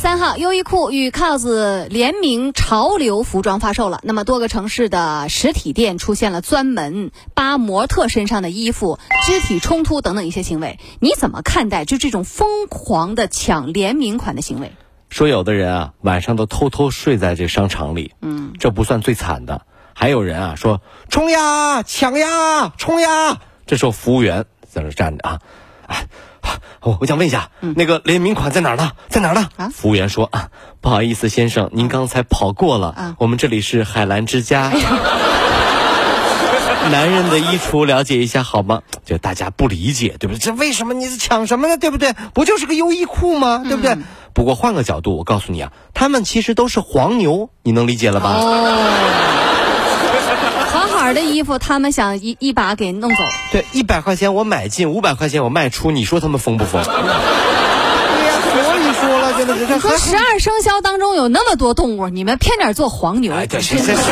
三号，优衣库与 COS 联名潮流服装发售了。那么多个城市的实体店出现了专门扒模特身上的衣服、肢体冲突等等一些行为。你怎么看待就这种疯狂的抢联名款的行为？说有的人啊，晚上都偷偷睡在这商场里，嗯，这不算最惨的。还有人啊说冲呀抢呀冲呀，这时候服务员在那站着啊，啊，我我想问一下，那个联名款在哪儿呢？在哪儿呢？服务员说啊，不好意思，先生，您刚才跑过了，我们这里是海澜之家。男人的衣橱了解一下好吗？就大家不理解，对不对？这为什么你是抢什么呢？对不对？不就是个优衣库吗？对不对？不过换个角度，我告诉你啊，他们其实都是黄牛，你能理解了吧？好好的衣服，他们想一一把给弄走。对，一百块钱我买进，五百块钱我卖出，你说他们疯不疯？对呀，所以说了，真的是。你说十二生肖当中有那么多动物，你们偏点做黄牛？哎，这是这是。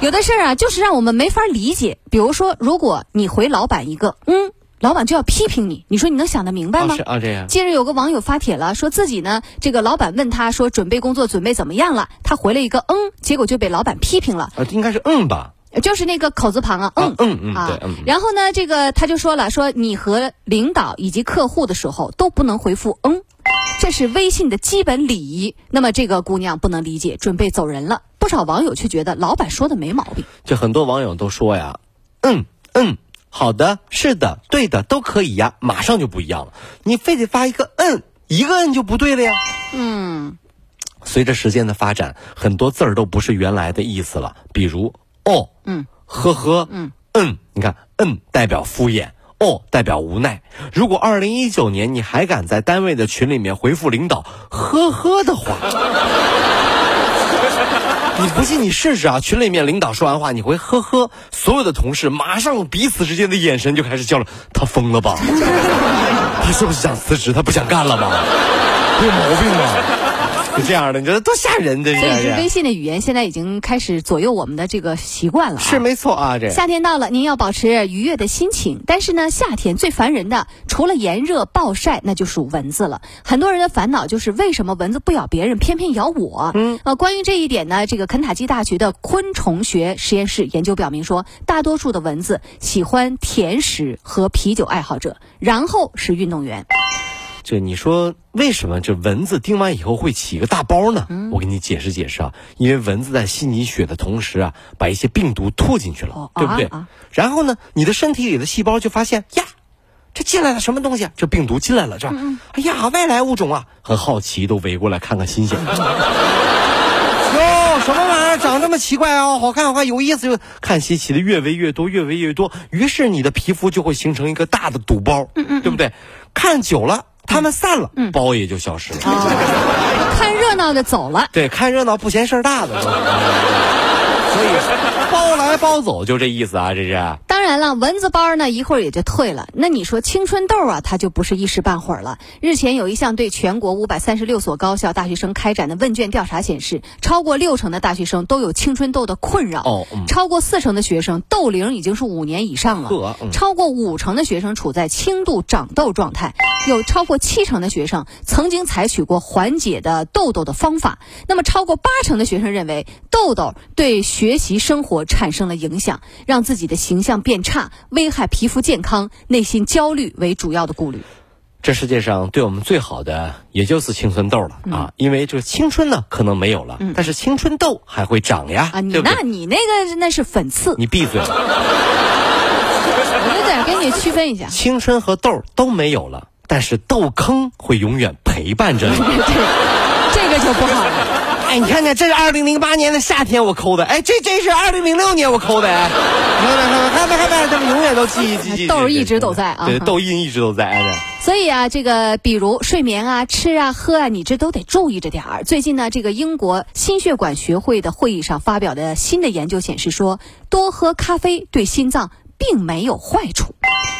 有的事儿啊，就是让我们没法理解。比如说，如果你回老板一个，嗯，老板就要批评你，你说你能想得明白吗？是啊，这样。近日有个网友发帖了，说自己呢，这个老板问他说准备工作准备怎么样了，他回了一个嗯，结果就被老板批评了。呃，应该是嗯吧？就是那个口字旁啊，嗯嗯嗯，对，嗯。然后呢，这个他就说了，说你和领导以及客户的时候都不能回复嗯，这是微信的基本礼仪。那么这个姑娘不能理解，准备走人了。不少网友却觉得老板说的没毛病。就很多网友都说呀，嗯嗯，好的，是的，对的，都可以呀，马上就不一样了。你非得发一个嗯，一个嗯就不对了呀。嗯。随着时间的发展，很多字儿都不是原来的意思了，比如。哦，嗯，呵呵，嗯嗯，你看，嗯代表敷衍，哦代表无奈。如果二零一九年你还敢在单位的群里面回复领导呵呵的话，你不信你试试啊！群里面领导说完话，你回呵呵，所有的同事马上彼此之间的眼神就开始交流。他疯了吧？他是不是想辞职？他不想干了吗？有毛病吧？是这样的，你觉得多吓人？这是微信的语言现在已经开始左右我们的这个习惯了。是没错啊，这夏天到了，您要保持愉悦的心情。但是呢，夏天最烦人的除了炎热暴晒，那就属蚊子了。很多人的烦恼就是为什么蚊子不咬别人，偏偏咬我？嗯，呃，关于这一点呢，这个肯塔基大学的昆虫学实验室研究表明说，大多数的蚊子喜欢甜食和啤酒爱好者，然后是运动员。这你说为什么这蚊子叮完以后会起一个大包呢？我给你解释解释啊，因为蚊子在吸你血的同时啊，把一些病毒吐进去了，对不对？然后呢，你的身体里的细胞就发现呀，这进来了什么东西？这病毒进来了，是吧？哎呀，外来物种啊，很好奇，都围过来看看新鲜。哟，什么玩意儿长这么奇怪哦？好看好看，有意思，就看稀奇的越围越多，越围越多，于是你的皮肤就会形成一个大的堵包，对不对？看久了。他们散了，包也就消失了。看热闹的走了，对，看热闹不嫌事儿大的。所以包来包走就这意思啊，这是。当然了，蚊子包呢一会儿也就退了。那你说青春痘啊，它就不是一时半会儿了。日前有一项对全国五百三十六所高校大学生开展的问卷调查显示，超过六成的大学生都有青春痘的困扰。哦，超过四成的学生痘龄已经是五年以上了。超过五成的学生处在轻度长痘状态。有超过七成的学生曾经采取过缓解的痘痘的方法。那么，超过八成的学生认为痘痘对学习生活产生了影响，让自己的形象变差，危害皮肤健康，内心焦虑为主要的顾虑。这世界上对我们最好的也就是青春痘了啊！因为这个青春呢可能没有了，但是青春痘还会长呀。啊，你那你那个那是粉刺。你闭嘴。我有点跟你区分一下，青春和痘都没有了。但是痘坑会永远陪伴着你，这个就不好了。哎，你看看，这是二零零八年的夏天我抠的，哎，这这是二零零六年我抠的，哎，看没看没，他们永远都记记记。豆一直都在啊，对，痘印一直都在。所以啊，这个比如睡眠啊、吃啊、喝啊，你这都得注意着点儿。最近呢，这个英国心血管学会的会议上发表的新的研究显示说，多喝咖啡对心脏并没有坏处。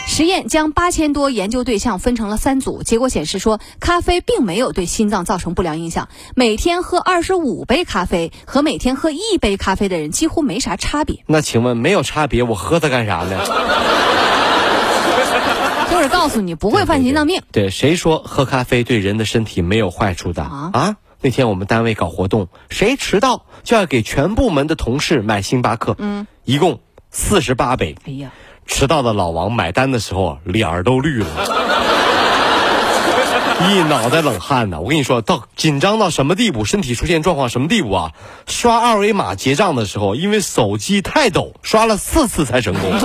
实验将八千多研究对象分成了三组，结果显示说，咖啡并没有对心脏造成不良影响。每天喝二十五杯咖啡和每天喝一杯咖啡的人几乎没啥差别。那请问没有差别，我喝它干啥呢？就是告诉你不会犯心脏病。对，谁说喝咖啡对人的身体没有坏处的啊？啊，那天我们单位搞活动，谁迟到就要给全部门的同事买星巴克，嗯，一共四十八杯。哎呀，迟到的老王买单的时候脸儿都绿了，一脑袋冷汗呢。我跟你说到紧张到什么地步，身体出现状况什么地步啊？刷二维码结账的时候，因为手机太抖，刷了四次才成功。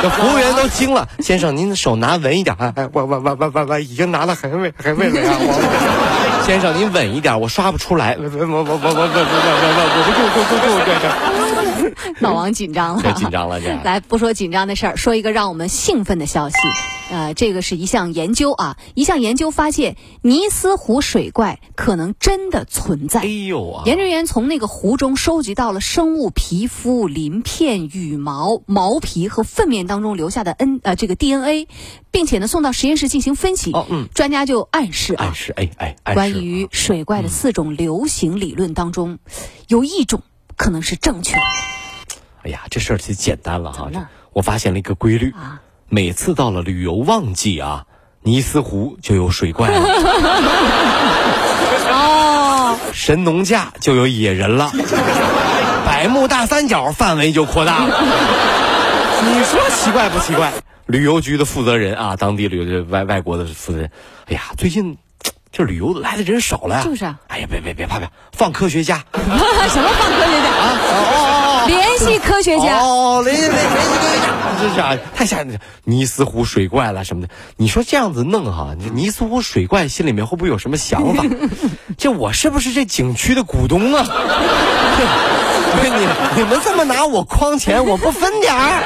这服务员都惊了，先生，您的手拿稳一点。哎哎，我我我我我我已经拿了很稳很稳了呀。先生，您稳一点，我刷不出来。我我我我我我我我我我不住住住住。老王紧张了，紧张了，这。来，不说紧张的事儿，说一个让我们兴奋的消息。呃，这个是一项研究啊，一项研究发现，尼斯湖水怪可能真的存在。哎呦啊！研究员从那个湖中收集到了生物皮肤、鳞片、羽毛、毛皮和粪便当中留下的 N 呃这个 DNA，并且呢送到实验室进行分析。哦，嗯。专家就暗示啊，暗示哎哎，关于水怪的四种流行理论当中，有一种可能是正确的。哎呀，这事儿就简单了哈！我发现了一个规律啊。每次到了旅游旺季啊，尼斯湖就有水怪了。哦，神农架就有野人了，百慕大三角范围就扩大了。你说奇怪不奇怪？旅游局的负责人啊，当地旅游的外外国的负责人，哎呀，最近这旅游来的人少了呀。就是啊。哎呀，别别别怕别，放科学家。什么放科学家啊？哦哦哦，联系科学家。哦，联联联系科学家。这是啊，太吓人了！尼斯湖水怪了什么的，你说这样子弄哈，尼斯湖水怪心里面会不会有什么想法？这我是不是这景区的股东啊？你你们这么拿我框钱，我不分点儿？